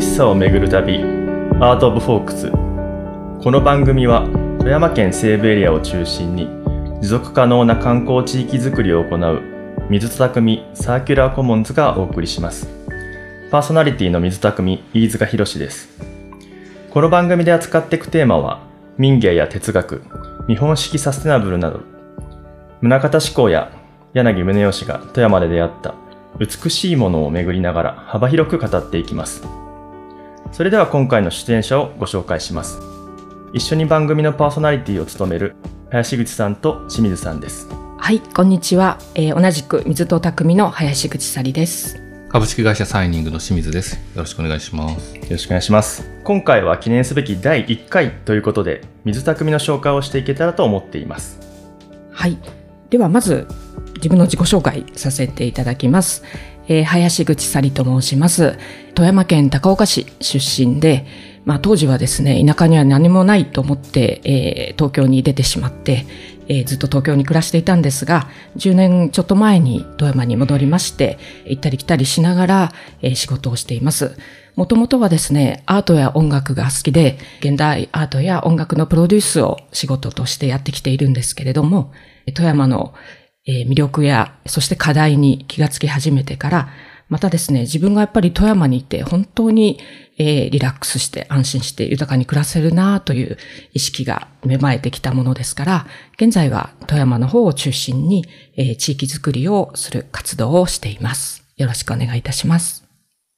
美しさをめぐる旅 Art of Folks この番組は富山県西部エリアを中心に持続可能な観光地域づくりを行う水と匠サーキュラーコモンズがお送りします。パーソナリティの水と匠飯塚博です。この番組で扱っていくテーマは民芸や哲学日本式サステナブルなど。棟方志功や柳宗悦が富山で出会った美しいものを巡りながら幅広く語っていきます。それでは今回の出演者をご紹介します一緒に番組のパーソナリティを務める林口さんと清水さんですはい、こんにちは。えー、同じく水戸匠の林口さりです。株式会社サイニングの清水です。よろしくお願いします。よろしくお願いします。今回は記念すべき第1回ということで、水匠の紹介をしていけたらと思っています。はい。ではまず、自分の自己紹介させていただきます。えー、林口さりと申します。富山県高岡市出身で、まあ当時はですね、田舎には何もないと思って、えー、東京に出てしまって、えー、ずっと東京に暮らしていたんですが、10年ちょっと前に富山に戻りまして、行ったり来たりしながら、えー、仕事をしています。もともとはですね、アートや音楽が好きで、現代アートや音楽のプロデュースを仕事としてやってきているんですけれども、富山のえ魅力や、そして課題に気がつき始めてから、またですね、自分がやっぱり富山にいて本当に、え、リラックスして安心して豊かに暮らせるなという意識が芽生えてきたものですから、現在は富山の方を中心に、え、地域づくりをする活動をしています。よろしくお願いいたします。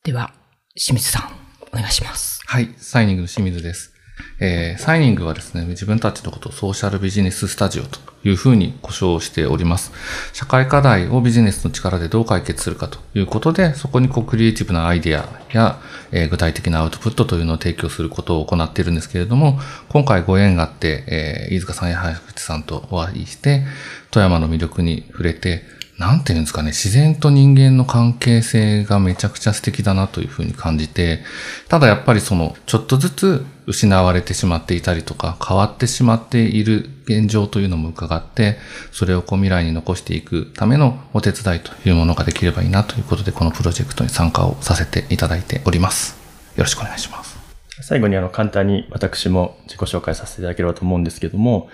では、清水さん、お願いします。はい、サイニングの清水です。えー、サイニングはですね、自分たちのことをソーシャルビジネススタジオというふうに呼称しております。社会課題をビジネスの力でどう解決するかということで、そこにこうクリエイティブなアイデアや、えー、具体的なアウトプットというのを提供することを行っているんですけれども、今回ご縁があって、えー、飯塚さんや林口さんとお会いして、富山の魅力に触れて、なんていうんですかね、自然と人間の関係性がめちゃくちゃ素敵だなというふうに感じて、ただやっぱりその、ちょっとずつ失われてしまっていたりとか、変わってしまっている現状というのも伺って、それをこう未来に残していくためのお手伝いというものができればいいなということで、このプロジェクトに参加をさせていただいております。よろしくお願いします。最後にあの簡単に私も自己紹介させていただければと思うんですけども、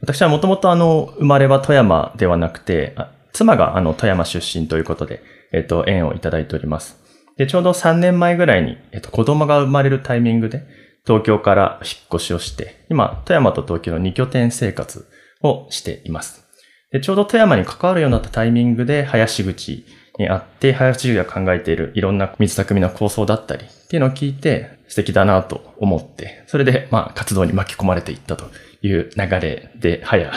私はもともとあの、生まれは富山ではなくて、妻があの富山出身ということで、えっと、縁をいただいております。で、ちょうど3年前ぐらいに、えっと、子供が生まれるタイミングで、東京から引っ越しをして、今、富山と東京の2拠点生活をしています。で、ちょうど富山に関わるようになったタイミングで、林口にあって、林口が考えているいろんな水匠の構想だったりっていうのを聞いて、素敵だなと思って、それで、まあ、活動に巻き込まれていったという流れで、早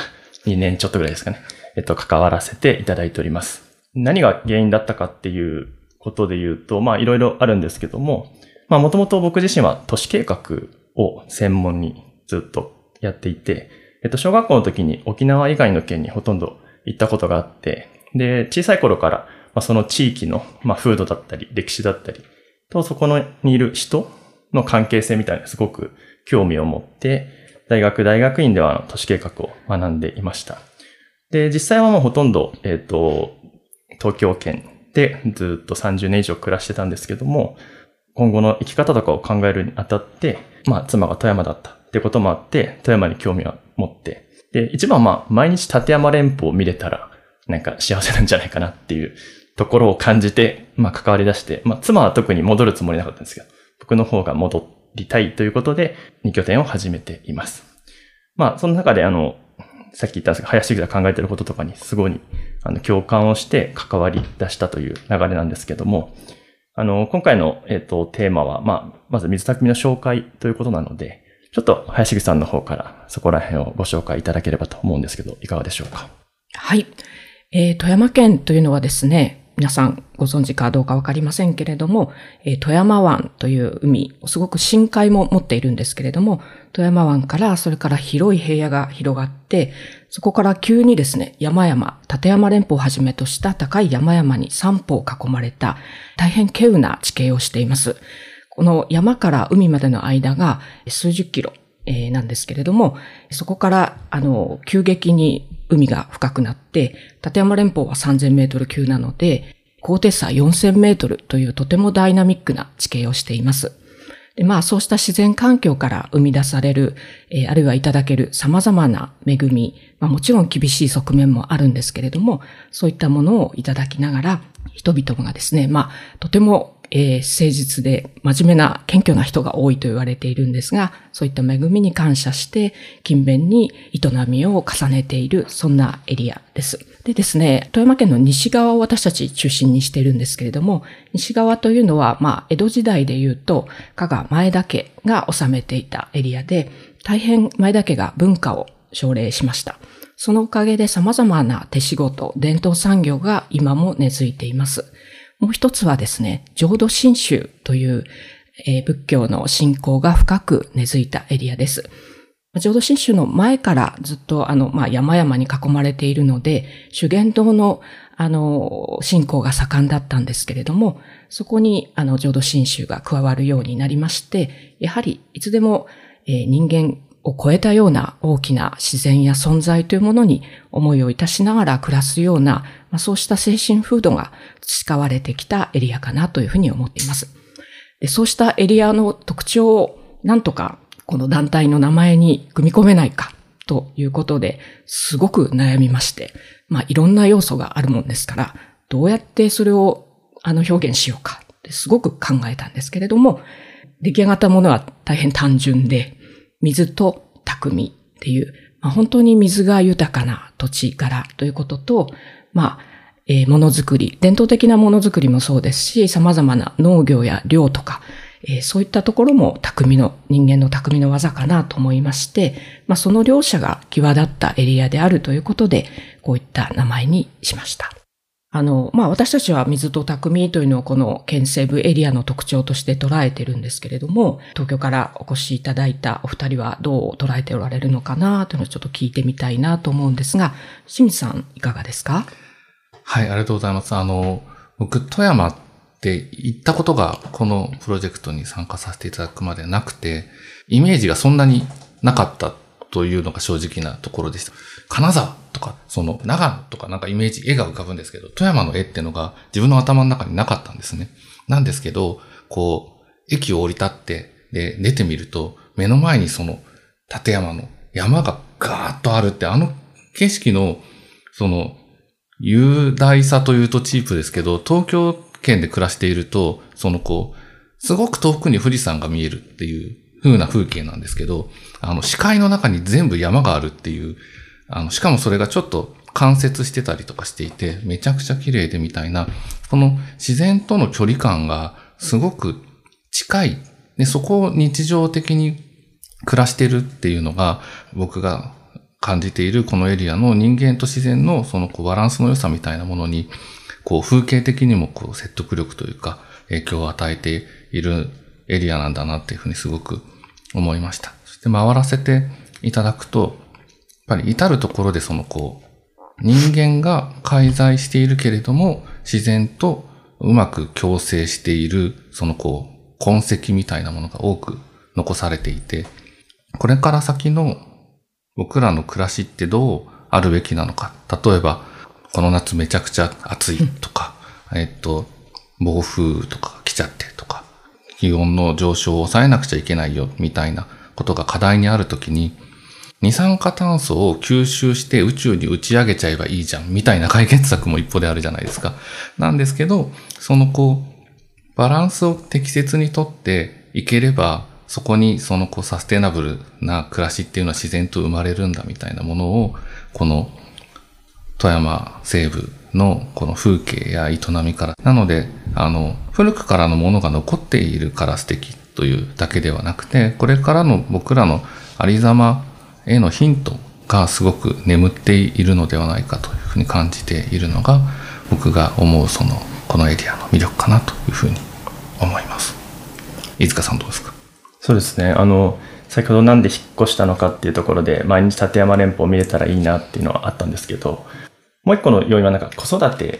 2年ちょっとぐらいですかね。えっと、関わらせていただいております。何が原因だったかっていうことで言うと、まあいろいろあるんですけども、まあもともと僕自身は都市計画を専門にずっとやっていて、えっと、小学校の時に沖縄以外の県にほとんど行ったことがあって、で、小さい頃から、まあ、その地域の、まあ、風土だったり、歴史だったり、と、そこのにいる人の関係性みたいなすごく興味を持って、大学、大学院では都市計画を学んでいました。で、実際はもうほとんど、えっ、ー、と、東京圏でずっと30年以上暮らしてたんですけども、今後の生き方とかを考えるにあたって、まあ、妻が富山だったってこともあって、富山に興味を持って、で、一番まあ、毎日立山連峰を見れたら、なんか幸せなんじゃないかなっていうところを感じて、まあ、関わり出して、まあ、妻は特に戻るつもりなかったんですけど、僕の方が戻りたいということで、2拠点を始めています。まあ、その中であの、さっき言ったんですが、林口が考えてることとかにすごい、あの、共感をして関わり出したという流れなんですけども、あの、今回の、えっ、と、テーマは、まあ、まず水匠の紹介ということなので、ちょっと林口さんの方からそこら辺をご紹介いただければと思うんですけど、いかがでしょうか？はい。えー、富山県というのはですね、皆さんご存知かどうかわかりませんけれども、えー、富山湾という海、すごく深海も持っているんですけれども、富山湾からそれから広い平野が広がって、そこから急にですね、山々、立山連峰をはじめとした高い山々に三方囲まれた大変稀有な地形をしています。この山から海までの間が数十キロえなんですけれども、そこから、あの、急激に海が深くなって、立山連峰は3000メートル級なので、高低差4000メートルというとてもダイナミックな地形をしています。で、まあそうした自然環境から生み出される、えー、あるいはいただける様々な恵み、まあもちろん厳しい側面もあるんですけれども、そういったものをいただきながら、人々がですね、まあとてもえー、誠実で真面目な謙虚な人が多いと言われているんですが、そういった恵みに感謝して、勤勉に営みを重ねている、そんなエリアです。でですね、富山県の西側を私たち中心にしているんですけれども、西側というのは、まあ、江戸時代で言うと、加賀前田家が治めていたエリアで、大変前田家が文化を奨励しました。そのおかげで様々な手仕事、伝統産業が今も根付いています。もう一つはですね、浄土真宗という、えー、仏教の信仰が深く根付いたエリアです。浄土真宗の前からずっとあの、まあ、山々に囲まれているので、修験道のあの、信仰が盛んだったんですけれども、そこにあの浄土真宗が加わるようになりまして、やはりいつでも、えー、人間を超えたような大きな自然や存在というものに思いをいたしながら暮らすような、まあ、そうした精神風土が培われてきたエリアかなというふうに思っています。でそうしたエリアの特徴をなんとかこの団体の名前に組み込めないかということですごく悩みまして、まあいろんな要素があるもんですから、どうやってそれをあの表現しようかってすごく考えたんですけれども、出来上がったものは大変単純で、水と匠っていう、まあ、本当に水が豊かな土地柄ということと、まあ、えー、ものづくり、伝統的なものづくりもそうですし、様々な農業や漁とか、えー、そういったところも匠の、人間の匠の技かなと思いまして、まあ、その両者が際立ったエリアであるということで、こういった名前にしました。あの、まあ、私たちは水と匠というのをこの県西部エリアの特徴として捉えてるんですけれども、東京からお越しいただいたお二人はどう捉えておられるのかなというのをちょっと聞いてみたいなと思うんですが、清水さんいかがですか？はい、ありがとうございます。あの、僕、富山って行ったことがこのプロジェクトに参加させていただくまでなくて、イメージがそんなになかったというのが正直なところでした。金沢とか、その長野とかなんかイメージ、絵が浮かぶんですけど、富山の絵っていうのが自分の頭の中になかったんですね。なんですけど、こう、駅を降り立って、で、出てみると、目の前にその立山の山がガーッとあるって、あの景色の、その、雄大さというとチープですけど、東京圏で暮らしていると、そのこう、すごく遠くに富士山が見えるっていう風な風景なんですけど、あの、視界の中に全部山があるっていう、あの、しかもそれがちょっと関節してたりとかしていて、めちゃくちゃ綺麗でみたいな、この自然との距離感がすごく近い。で、そこを日常的に暮らしてるっていうのが、僕が感じているこのエリアの人間と自然のそのこうバランスの良さみたいなものに、こう風景的にもこう説得力というか影響を与えているエリアなんだなっていうふうにすごく思いました。そして回らせていただくと、やっぱり至るところでそのこう、人間が介在しているけれども、自然とうまく共生している、そのこう、痕跡みたいなものが多く残されていて、これから先の僕らの暮らしってどうあるべきなのか。例えば、この夏めちゃくちゃ暑いとか、えっと、暴風とか来ちゃってとか、気温の上昇を抑えなくちゃいけないよ、みたいなことが課題にあるときに、二酸化炭素を吸収して宇宙に打ち上げちゃえばいいじゃん、みたいな解決策も一歩であるじゃないですか。なんですけど、そのこう、バランスを適切にとっていければ、そこにそのこうサステナブルな暮らしっていうのは自然と生まれるんだみたいなものを、この富山西部のこの風景や営みから。なので、あの、古くからのものが残っているから素敵というだけではなくて、これからの僕らのありざまへのヒントがすごく眠っているのではないかというふうに感じているのが、僕が思うその、このエリアの魅力かなというふうに思います。飯塚さんどうですか？そうですね。あの、先ほどなんで引っ越したのかっていうところで、毎日立山連峰を見れたらいいなっていうのはあったんですけど、もう一個の要因はなんか子育て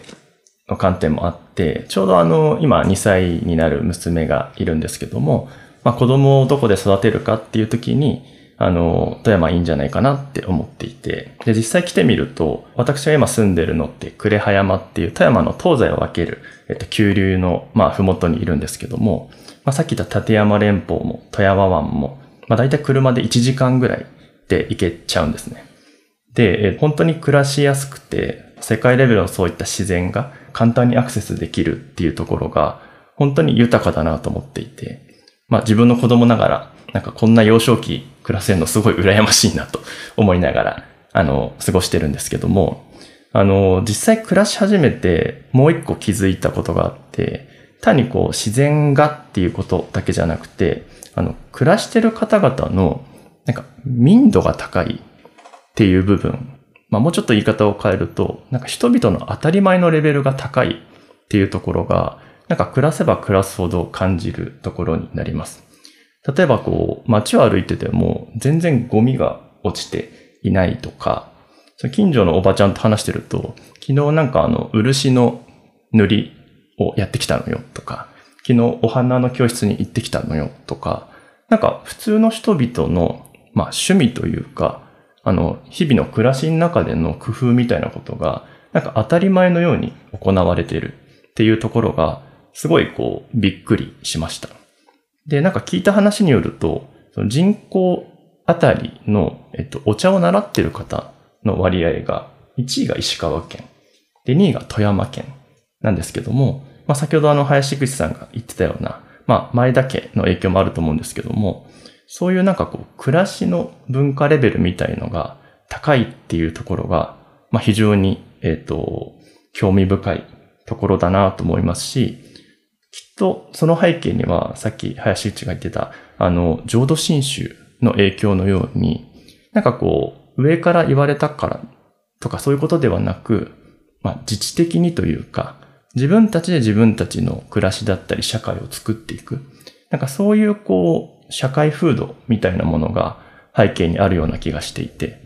の観点もあって、ちょうどあの、今2歳になる娘がいるんですけども、まあ子供をどこで育てるかっていう時に、あの、富山いいんじゃないかなって思っていて、で、実際来てみると、私が今住んでるのって呉羽山っていう富山の東西を分ける、えっと、急流の、まあ、ふもとにいるんですけども、まあ、さっき言った立山連峰も富山湾も、まあ、大体車で1時間ぐらいで行けちゃうんですね。で、本当に暮らしやすくて、世界レベルのそういった自然が簡単にアクセスできるっていうところが、本当に豊かだなと思っていて、まあ自分の子供ながら、なんかこんな幼少期暮らせるのすごい羨ましいなと思いながら、あの、過ごしてるんですけども、あの、実際暮らし始めてもう一個気づいたことがあって、単にこう自然がっていうことだけじゃなくて、あの、暮らしてる方々の、なんか民度が高いっていう部分、まあもうちょっと言い方を変えると、なんか人々の当たり前のレベルが高いっていうところが、なんか暮らせば暮らすほど感じるところになります。例えばこう、街を歩いてても全然ゴミが落ちていないとか、近所のおばちゃんと話してると、昨日なんかあの、漆の塗りをやってきたのよとか、昨日お花の教室に行ってきたのよとか、なんか普通の人々の、まあ趣味というか、あの、日々の暮らしの中での工夫みたいなことが、なんか当たり前のように行われているっていうところが、すごいこう、びっくりしました。で、なんか聞いた話によると、その人口あたりの、えっと、お茶を習ってる方の割合が、1位が石川県、で、2位が富山県なんですけども、まあ、先ほどあの、林口さんが言ってたような、まあ、前田家の影響もあると思うんですけども、そういうなんかこう、暮らしの文化レベルみたいのが高いっていうところが、まあ、非常に、えっ、と、興味深いところだなと思いますし、きっとその背景には、さっき林内が言ってた、あの、浄土真宗の影響のように、なんかこう、上から言われたからとかそういうことではなく、まあ、自治的にというか、自分たちで自分たちの暮らしだったり社会を作っていく。なんかそういうこう、社会風土みたいなものが背景にあるような気がしていて、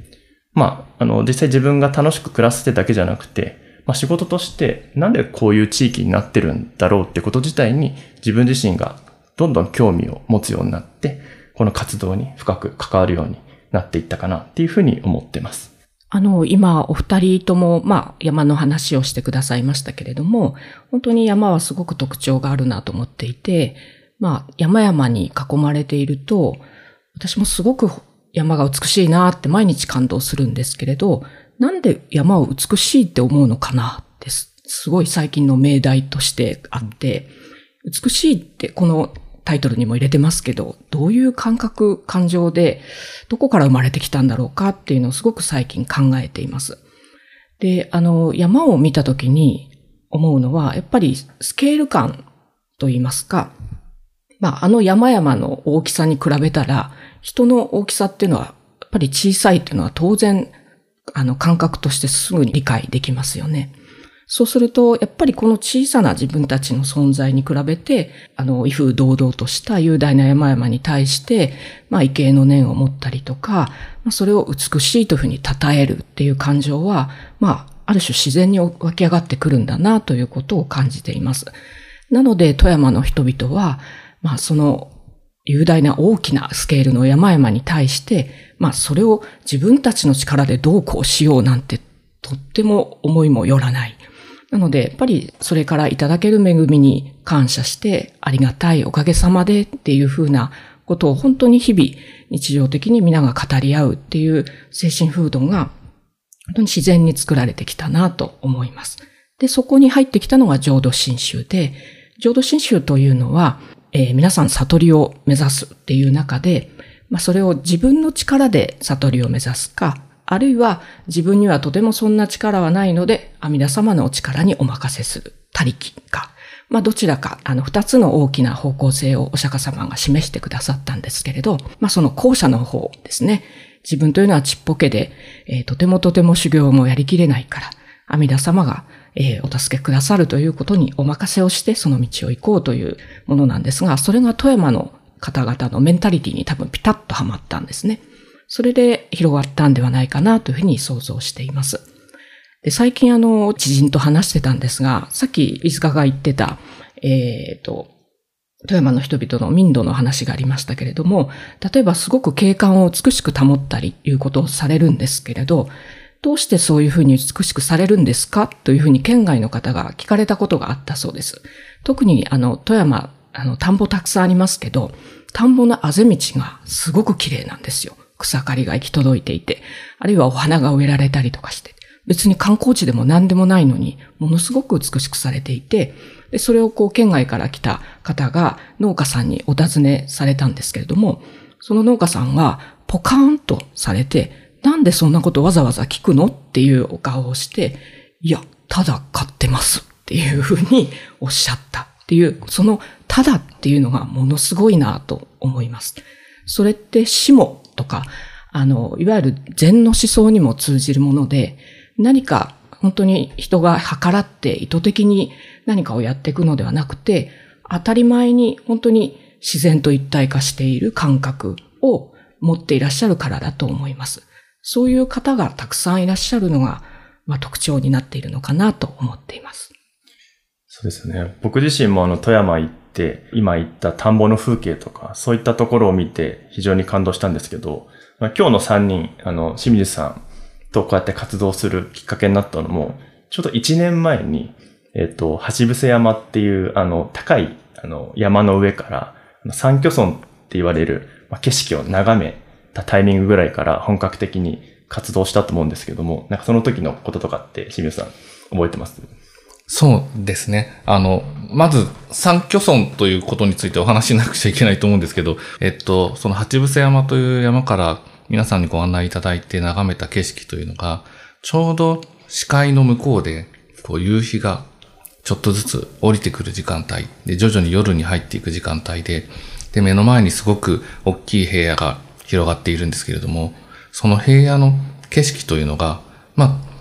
まあ、あの、実際自分が楽しく暮らすってだけじゃなくて、まあ、仕事としてなんでこういう地域になってるんだろうってこと自体に自分自身がどんどん興味を持つようになって、この活動に深く関わるようになっていったかなっていうふうに思ってます。あの、今、お二人とも、まあ、山の話をしてくださいましたけれども、本当に山はすごく特徴があるなと思っていて、まあ、山々に囲まれていると、私もすごく山が美しいなって毎日感動するんですけれど、なんで山を美しいって思うのかなってす、すごい最近の命題としてあって、美しいってこのタイトルにも入れてますけど、どういう感覚、感情で、どこから生まれてきたんだろうかっていうのをすごく最近考えています。で、あの、山を見たときに思うのは、やっぱりスケール感と言いますか、まあ、あの山々の大きさに比べたら、人の大きさっていうのは、やっぱり小さいっていうのは当然、あの、感覚としてすぐに理解できますよね。そうすると、やっぱりこの小さな自分たちの存在に比べて、あの、威風堂々とした雄大な山々に対して、まあ、畏敬の念を持ったりとか、まあ、それを美しいというふうに称えるっていう感情は、まあ、ある種自然に湧き上がってくるんだなということを感じています。なので、富山の人々は、まあ、その雄大な大きなスケールの山々に対して、まあ、それを自分たちの力でどうこうしようなんて、とっても思いもよらない。なので、やっぱりそれからいただける恵みに感謝して、ありがたいおかげさまでっていうふうなことを本当に日々日常的に皆が語り合うっていう精神風土が本当に自然に作られてきたなと思います。で、そこに入ってきたのが浄土真宗で、浄土真宗というのは、えー、皆さん悟りを目指すっていう中で、まあ、それを自分の力で悟りを目指すか、あるいは自分にはとてもそんな力はないので、阿弥陀様のお力にお任せする、他力か。まあどちらか、あの二つの大きな方向性をお釈迦様が示してくださったんですけれど、まあその後者の方ですね。自分というのはちっぽけで、えー、とてもとても修行もやりきれないから、阿弥陀様が、えー、お助けくださるということにお任せをしてその道を行こうというものなんですが、それが富山の方々のメンタリティに多分ピタッとはまったんですね。それで広がったんではないかなというふうに想像しています。で最近あの、知人と話してたんですが、さっき飯塚が言ってた、えっ、ー、と、富山の人々の民度の話がありましたけれども、例えばすごく景観を美しく保ったりいうことをされるんですけれど、どうしてそういうふうに美しくされるんですか？というふうに県外の方が聞かれたことがあったそうです。特にあの、富山、あの、田んぼたくさんありますけど、田んぼのあぜ道がすごく綺麗なんですよ。草刈りが行き届いていて、あるいはお花が植えられたりとかして。別に観光地でも何でもないのに、ものすごく美しくされていて、でそれをこう県外から来た方が農家さんにお尋ねされたんですけれども、その農家さんはポカーンとされて、なんでそんなことわざわざ聞くの？っていうお顔をして、いや、ただ買ってますっていうふうにおっしゃったっていう、そのただっていうのがものすごいなと思います。それって死もとか、あの、いわゆる禅の思想にも通じるもので、何か本当に人が計らって意図的に何かをやっていくのではなくて、当たり前に本当に自然と一体化している感覚を持っていらっしゃるからだと思います。そういう方がたくさんいらっしゃるのが、まあ、特徴になっているのかなと思っています。そうですね。僕自身もあの富山行って、今言った田んぼの風景とか、そういったところを見て非常に感動したんですけど、まあ、今日の3人、あの、清水さんとこうやって活動するきっかけになったのも、ちょうど1年前に、えっ、と、橋伏山っていう、あの、高い、あの、山の上から、三巨村って言われる、まあ、景色を眺めたタイミングぐらいから本格的に活動したと思うんですけども、なんかその時のこととかって清水さん覚えてます？そうですね。あの、まず、三巨村ということについてお話しなくちゃいけないと思うんですけど、えっと、その八伏山という山から皆さんにご案内いただいて眺めた景色というのが、ちょうど視界の向こうで、こう夕日がちょっとずつ降りてくる時間帯で、徐々に夜に入っていく時間帯で、で、目の前にすごく大きい平野が広がっているんですけれども、その平野の景色というのが、まあ、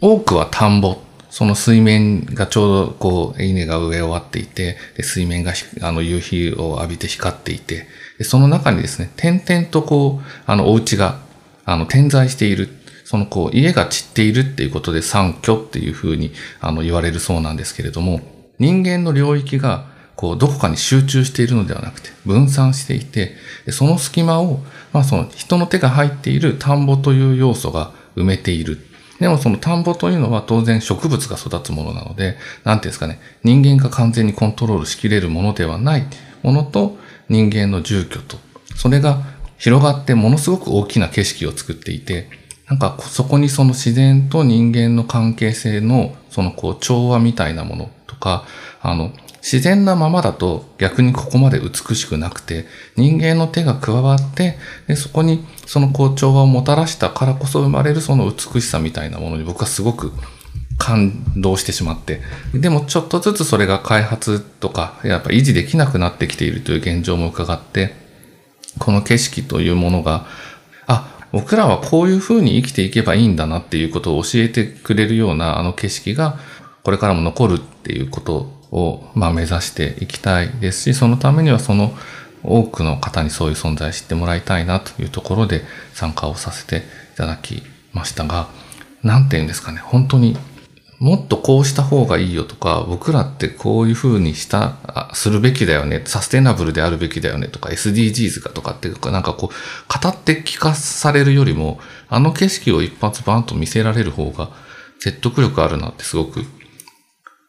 多くは田んぼ、その水面がちょうどこう、稲が植え終わっていて、で水面があの夕日を浴びて光っていて、でその中にですね、点々とこう、あの、お家が、あの、点在している。そのこう、家が散っているっていうことで三居っていうふうに、あの、言われるそうなんですけれども、人間の領域が、こう、どこかに集中しているのではなくて、分散していて、その隙間を、まあその人の手が入っている田んぼという要素が埋めている。でもその田んぼというのは当然植物が育つものなので、なんていうんですかね、人間が完全にコントロールしきれるものではないものと人間の住居と、それが広がってものすごく大きな景色を作っていて、なんかそこにその自然と人間の関係性のそのこう調和みたいなものとか、あの、自然なままだと逆にここまで美しくなくて、人間の手が加わって、でそこにそのこう調和をもたらしたからこそ生まれるその美しさみたいなものに僕はすごく感動してしまって、でもちょっとずつそれが開発とか、やっぱ維持できなくなってきているという現状も伺って、この景色というものが、あ、僕らはこういうふうに生きていけばいいんだなっていうことを教えてくれるようなあの景色が、これからも残るっていうことを、まあ、目指していきたいですし、そのためにはその多くの方にそういう存在知ってもらいたいなというところで参加をさせていただきましたが、なんて言うんですかね、本当にもっとこうした方がいいよとか、僕らってこういう風にした、するべきだよね、サステナブルであるべきだよねとか、SDGs がとかっていうか、なんかこう、語って聞かされるよりも、あの景色を一発バンと見せられる方が、説得力あるなってすごく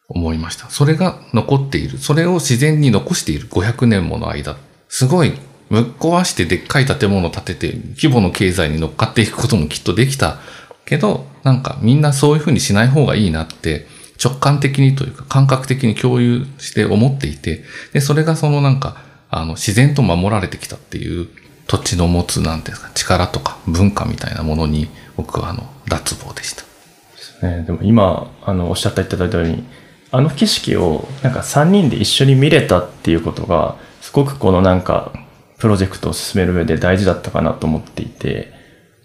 思いました。それが残っている。それを自然に残している500年もの間。すごい、ぶっ壊してでっかい建物を建てて、規模の経済に乗っかっていくこともきっとできたけど、なんかみんなそういうふうにしない方がいいなって直感的にというか感覚的に共有して思っていて、で、それがそのなんか、あの、自然と守られてきたっていう土地の持つ、なんていうんですか、力とか文化みたいなものに僕はあの、脱帽でした。ですね。でも今、あの、おっしゃっていただいたように、あの景色をなんか3人で一緒に見れたっていうことが、すごくこのなんか、プロジェクトを進める上で大事だったかなと思っていて、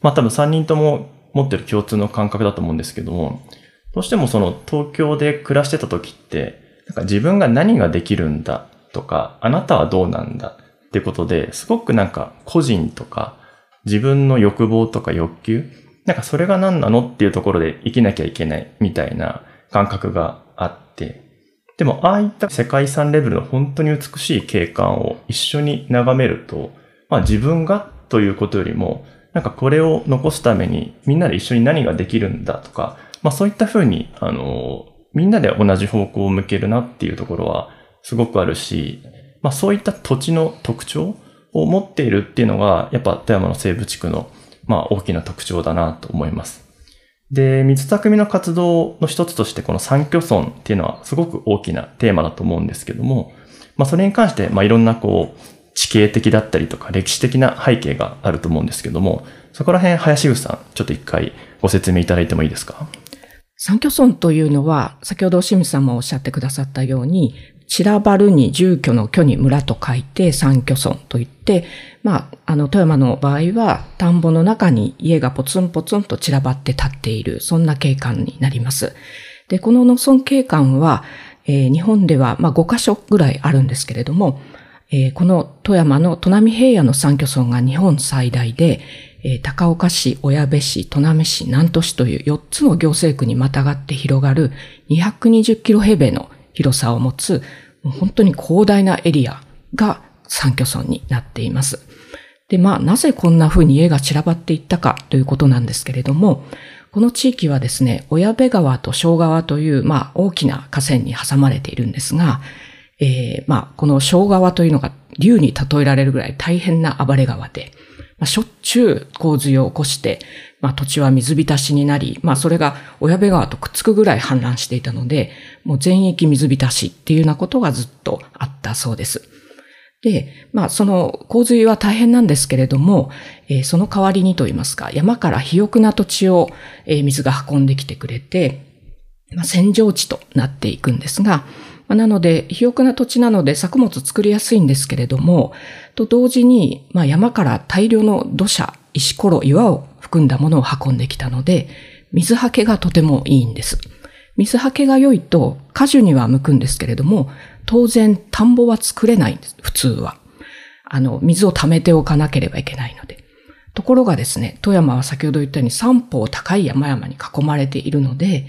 まあ多分3人とも持ってる共通の感覚だと思うんですけども、どうしてもその東京で暮らしてた時って、なんか自分が何ができるんだとか、あなたはどうなんだってことで、すごくなんか個人とか自分の欲望とか欲求、なんかそれが何なのっていうところで生きなきゃいけないみたいな感覚が、でも、ああいった世界遺産レベルの本当に美しい景観を一緒に眺めると、まあ自分がということよりも、なんかこれを残すためにみんなで一緒に何ができるんだとか、まあそういったふうに、あの、みんなで同じ方向を向けるなっていうところはすごくあるし、まあそういった土地の特徴を持っているっていうのが、やっぱ富山の西部地区の、まあ大きな特徴だなと思います。で、水匠の活動の一つとしてこの三居村っていうのはすごく大きなテーマだと思うんですけども、まあそれに関して、まあいろんなこう、地形的だったりとか歴史的な背景があると思うんですけども、そこら辺林口さん、ちょっと一回ご説明いただいてもいいですか？三居村というのは、先ほど清水さんもおっしゃってくださったように、散らばるに住居の居に村と書いて三居村といって、まあ、あの、富山の場合は、田んぼの中に家がポツンポツンと散らばって立っている、そんな景観になります。で、この農村景観は、えー、日本では、まあ、5カ所ぐらいあるんですけれども、えー、この富山の砺波平野の三居村が日本最大で、えー、高岡市、小矢部市、砺波市、南砺市という4つの行政区にまたがって広がる220キロ平米の広さを持つ、本当に広大なエリアが三居村になっています。で、まあ、なぜこんな風に家が散らばっていったかということなんですけれども、この地域はですね、親部川と小川という、まあ、大きな河川に挟まれているんですが、えー、まあ、この小川というのが竜に例えられるぐらい大変な暴れ川で、まあ、しょっちゅう洪水を起こして、まあ、土地は水浸しになり、まあ、それが親部川とくっつくぐらい氾濫していたので、もう全域水浸しっていうようなことがずっとあったそうです。で、まあ、その洪水は大変なんですけれども、えー、その代わりにと言いますか、山から肥沃な土地を、えー、水が運んできてくれて、まあ、戦場地となっていくんですが、まあ、なので、肥沃な土地なので作物作りやすいんですけれども、と同時に、まあ、山から大量の土砂、石ころ、岩を含んだものを運んできたので、水はけがとてもいいんです。水はけが良いと果樹には向くんですけれども、当然田んぼは作れないんです、普通は。あの、水を溜めておかなければいけないので。ところがですね、富山は先ほど言ったように三方高い山々に囲まれているので、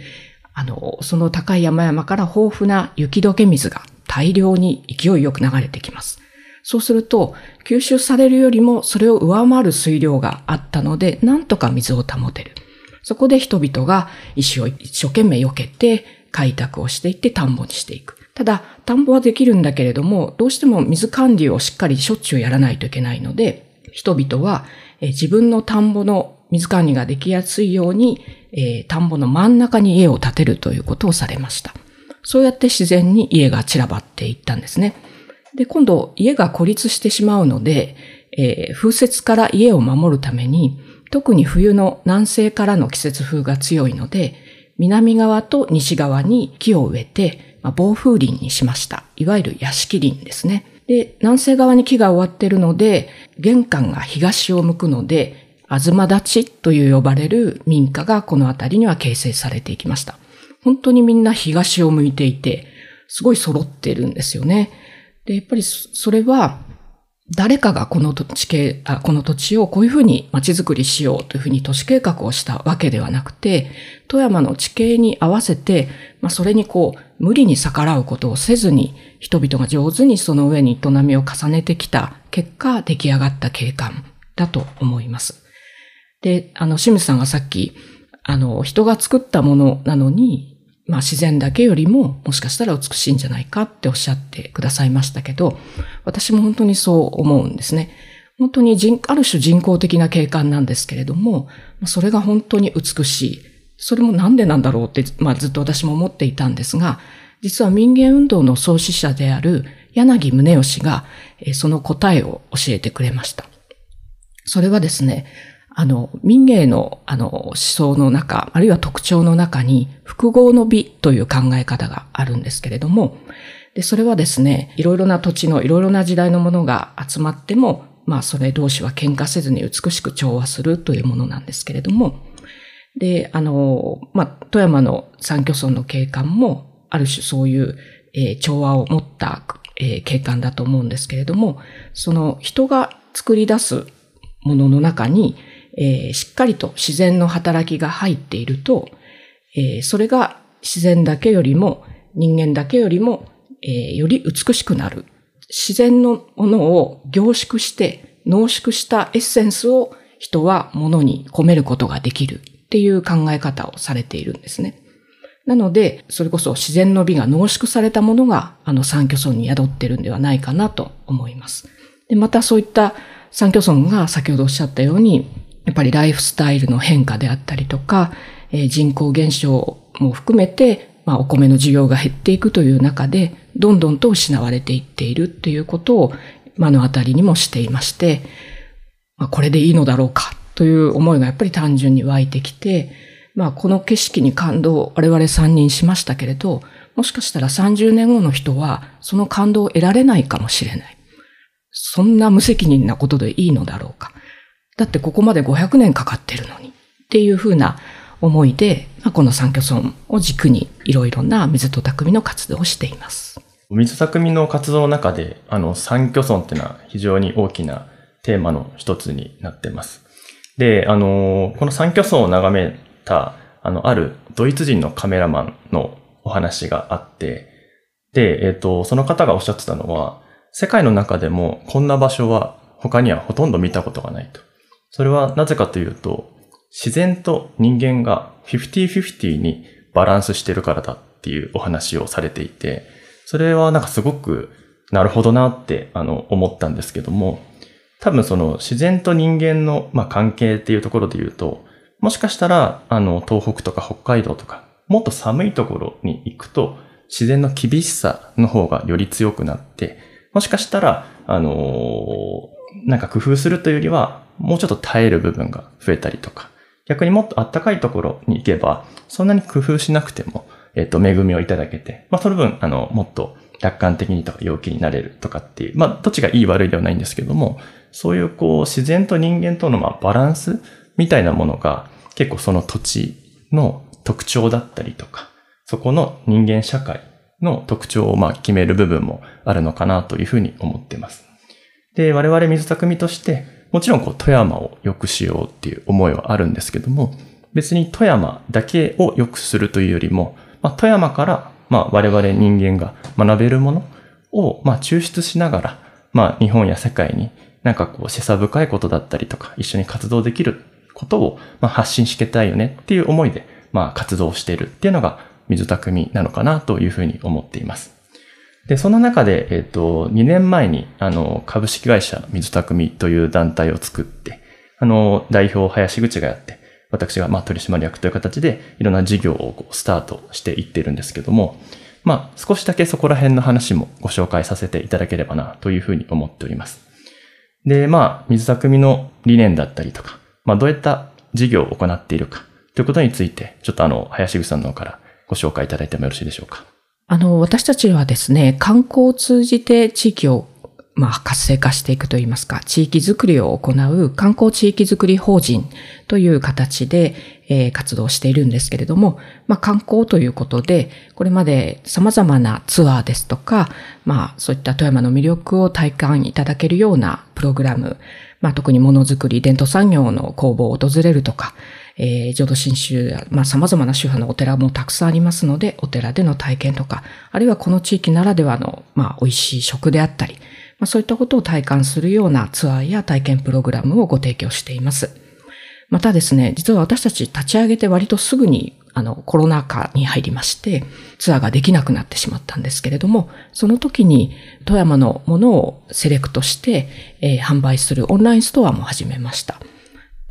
あの、その高い山々から豊富な雪解け水が大量に勢いよく流れてきます。そうすると、吸収されるよりもそれを上回る水量があったので、なんとか水を保てる。そこで人々が石を一生懸命避けて開拓をしていって田んぼにしていく。ただ、田んぼはできるんだけれども、どうしても水管理をしっかりしょっちゅうやらないといけないので、人々は自分の田んぼの水管理ができやすいように、えー、田んぼの真ん中に家を建てるということをされました。そうやって自然に家が散らばっていったんですね。で、今度家が孤立してしまうので、えー、風雪から家を守るために、特に冬の南西からの季節風が強いので、南側と西側に木を植えて、まあ、暴風林にしました。いわゆる屋敷林ですね。で、南西側に木が終わってるので、玄関が東を向くので、東立ちという呼ばれる民家がこの辺りには形成されていきました。本当にみんな東を向いていて、すごい揃ってるんですよね。で、やっぱりそれは、誰かがこの土地系、あこの土地をこういうふうに街づくりしようというふうに都市計画をしたわけではなくて、富山の地形に合わせて、まあ、それにこう、無理に逆らうことをせずに、人々が上手にその上に営みを重ねてきた結果、出来上がった景観だと思います。で、あの、清水さんがさっき、あの、人が作ったものなのに、まあ自然だけよりももしかしたら美しいんじゃないかっておっしゃってくださいましたけど、私も本当にそう思うんですね。本当に人、ある種人工的な景観なんですけれども、それが本当に美しい。それもなんでなんだろうって、まあずっと私も思っていたんですが、実は民芸運動の創始者である柳宗義が、その答えを教えてくれました。それはですね、あの、民芸の、あの、思想の中、あるいは特徴の中に、複合の美という考え方があるんですけれども、で、それはですね、いろいろな土地のいろいろな時代のものが集まっても、まあ、それ同士は喧嘩せずに美しく調和するというものなんですけれども、で、あの、まあ、富山の三居村の景観も、ある種そういう、えー、調和を持った、えー、景観だと思うんですけれども、その人が作り出すものの中に、えー、しっかりと自然の働きが入っていると、えー、それが自然だけよりも、人間だけよりも、えー、より美しくなる。自然のものを凝縮して濃縮したエッセンスを人は物に込めることができるっていう考え方をされているんですね。なので、それこそ自然の美が濃縮されたものが、あの三巨村に宿ってるんではないかなと思います。で、またそういった三巨村が先ほどおっしゃったように、やっぱりライフスタイルの変化であったりとか、えー、人口減少も含めて、まあ、お米の需要が減っていくという中で、どんどんと失われていっているということを目の当たりにもしていまして、まあ、これでいいのだろうかという思いがやっぱり単純に湧いてきて、まあ、この景色に感動を我々3人しましたけれど、もしかしたら30年後の人はその感動を得られないかもしれない。そんな無責任なことでいいのだろうか。だってここまで500年かかってるのに。っていうふうな思いで、この三拠村を軸にいろいろな水と匠の活動をしています。水匠の活動の中で、あの、三拠村っていうのは非常に大きなテーマの一つになっています。で、あの、この三拠村を眺めた、あの、あるドイツ人のカメラマンのお話があって、で、えっ、ー、と、その方がおっしゃってたのは、世界の中でもこんな場所は他にはほとんど見たことがないと。それはなぜかというと、自然と人間が50-50にバランスしてるからだっていうお話をされていて、それはなんかすごくなるほどなってあの思ったんですけども、多分その自然と人間のまあ関係っていうところで言うと、もしかしたらあの東北とか北海道とかもっと寒いところに行くと自然の厳しさの方がより強くなって、もしかしたら、あのー、なんか工夫するというよりは、もうちょっと耐える部分が増えたりとか、逆にもっと暖かいところに行けば、そんなに工夫しなくても、えっ、と、恵みをいただけて、まあ、その分、あの、もっと楽観的にとか陽気になれるとかっていう、まあ、どっちがいい悪いではないんですけども、そういうこう、自然と人間とのまあバランスみたいなものが、結構その土地の特徴だったりとか、そこの人間社会の特徴をまあ決める部分もあるのかなというふうに思っています。で、我々水匠として、もちろんこう富山を良くしようっていう思いはあるんですけども、別に富山だけを良くするというよりも、まあ、富山からまあ我々人間が学べるものをまあ抽出しながら、まあ日本や世界になんかこう示唆深いことだったりとか、一緒に活動できることをまあ発信してたいよねっていう思いでまあ活動しているっていうのが水匠なのかなというふうに思っています。で、その中で、えっ、と、2年前に、あの、株式会社水匠という団体を作って、あの、代表林口がやって、私が、まあ、取締役という形で、いろんな事業をスタートしていってるんですけども、まあ、少しだけそこら辺の話もご紹介させていただければな、というふうに思っております。で、まあ、水匠の理念だったりとか、まあ、どういった事業を行っているか、ということについて、ちょっとあの、林口さんの方からご紹介いただいてもよろしいでしょうか。あの、私たちはですね、観光を通じて地域をまあ、活性化していくといいますか、地域づくりを行う観光地域づくり法人という形で、えー、活動しているんですけれども、まあ、観光ということで、これまで様々なツアーですとか、まあ、そういった富山の魅力を体感いただけるようなプログラム、まあ、特にものづくり、伝統産業の工房を訪れるとか、えー、浄土真宗まあ様々な宗派のお寺もたくさんありますので、お寺での体験とか、あるいはこの地域ならではの、まあ美味しい食であったり、まあそういったことを体感するようなツアーや体験プログラムをご提供しています。またですね、実は私たち立ち上げて割とすぐにあの、コロナ禍に入りまして、ツアーができなくなってしまったんですけれども、その時に富山のものをセレクトして、えー、販売するオンラインストアも始めました。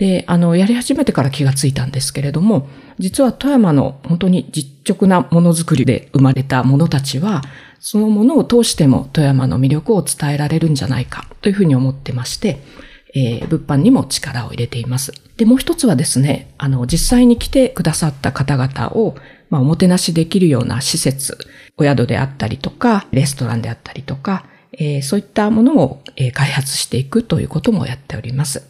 で、あの、やり始めてから気がついたんですけれども、実は富山の本当に実直なものづくりで生まれた者たちは、そのものを通しても富山の魅力を伝えられるんじゃないかというふうに思ってまして、えー、物販にも力を入れています。で、もう一つはですね、あの、実際に来てくださった方々を、まあ、おもてなしできるような施設、お宿であったりとか、レストランであったりとか、えー、そういったものを、えー、開発していくということもやっております。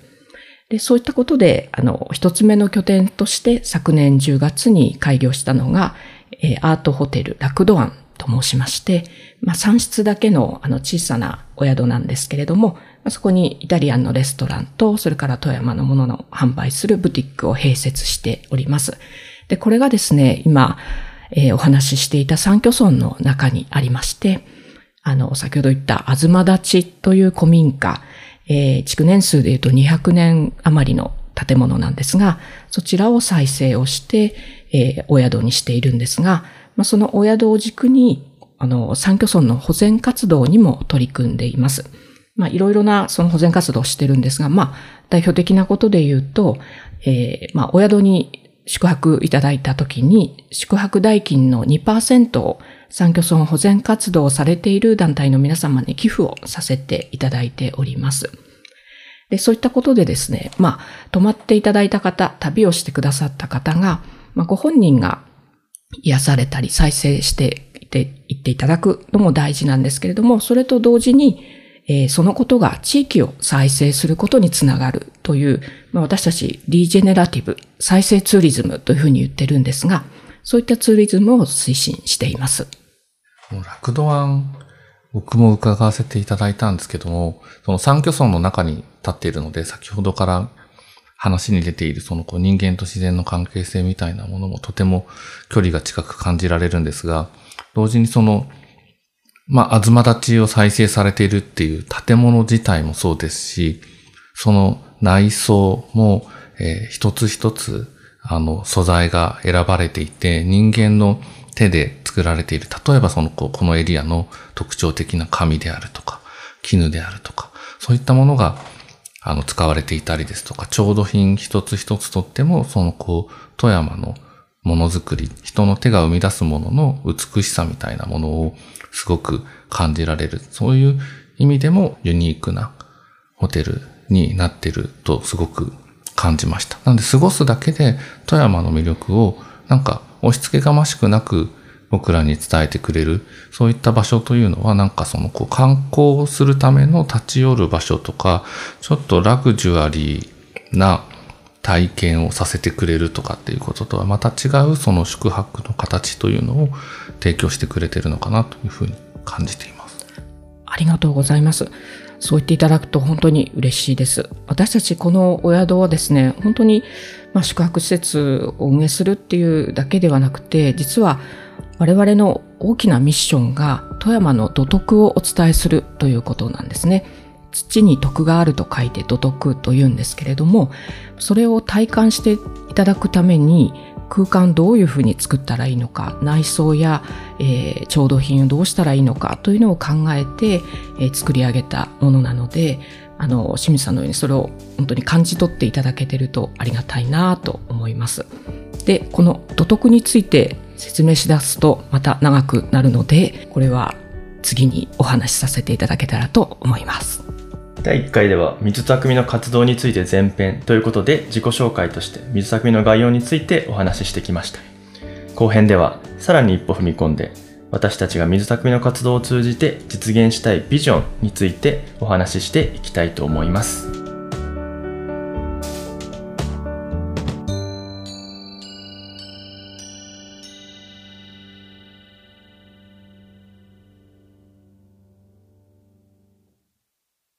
で、そういったことで、あの、一つ目の拠点として昨年10月に開業したのが、えー、アートホテルラクドアンと申しまして、まあ、3室だけのあの小さなお宿なんですけれども、まそこにイタリアンのレストランと、それから富山のものの販売するブティックを併設しております。で、これがですね、今、えー、お話ししていた三居村の中にありまして、あの、先ほど言ったあずま立ちという古民家、えー、築年数で言うと200年余りの建物なんですが、そちらを再生をして、えー、お宿にしているんですが、まあ、そのお宿を軸に、あの、三居村の保全活動にも取り組んでいます。まあ、いろいろなその保全活動をしてるんですが、まあ、代表的なことで言うと、えー、まあ、お宿に宿泊いただいたときに、宿泊代金の2%を産居村保全活動をされている団体の皆様に寄付をさせていただいております。で、そういったことでですね、まあ、泊まっていただいた方、旅をしてくださった方が、まあ、ご本人が癒されたり再生していっていっていただくのも大事なんですけれども、それと同時に、えー、そのことが地域を再生することにつながるという、まあ、私たちリージェネラティブ、再生ツーリズムというふうに言ってるんですが、そういったツーリズムを推進しています。ラクド湾、僕も伺わせていただいたんですけども、その三居村の中に立っているので、先ほどから話に出ているそのこう人間と自然の関係性みたいなものもとても距離が近く感じられるんですが、同時にその、まあ、あ立ちを再生されているっていう建物自体もそうですし、その内装も、えー、一つ一つ、あの、素材が選ばれていて、人間の手で作られている。例えばその、このエリアの特徴的な紙であるとか、絹であるとか、そういったものが、あの、使われていたりですとか、調度品一つ一つとっても、その、こう、富山のものづくり、人の手が生み出すものの美しさみたいなものをすごく感じられる。そういう意味でもユニークなホテルになってるとすごく感じました。なんで過ごすだけで富山の魅力をなんか押し付けがましくなく僕らに伝えてくれる、そういった場所というのはなんかそのこう観光するための立ち寄る場所とか、ちょっとラグジュアリーな体験をさせてくれるとかっていうこととはまた違うその宿泊の形というのを提供してくれてるのかなというふうに感じています。ありがとうございます。そう言っていただくと本当に嬉しいです。私たちこのお宿はですね、本当にまあ宿泊施設を運営するっていうだけではなくて、実は我々の大きなミッションが富山の土徳をお伝えするということなんですね。土に徳があると書いて土徳と言うんですけれども、それを体感していただくために空間どういうふうに作ったらいいのか、内装や、えー、調度品をどうしたらいいのかというのを考えて、えー、作り上げたものなので、あの、清水さんのようにそれを本当に感じ取っていただけてるとありがたいなと思います。で、この土徳について説明しだすとまた長くなるので、これは次にお話しさせていただけたらと思います。第1回では水匠の活動について前編ということで自己紹介として水匠の概要についてお話ししてきました後編ではさらに一歩踏み込んで私たちが水匠の活動を通じて実現したいビジョンについてお話ししていきたいと思います。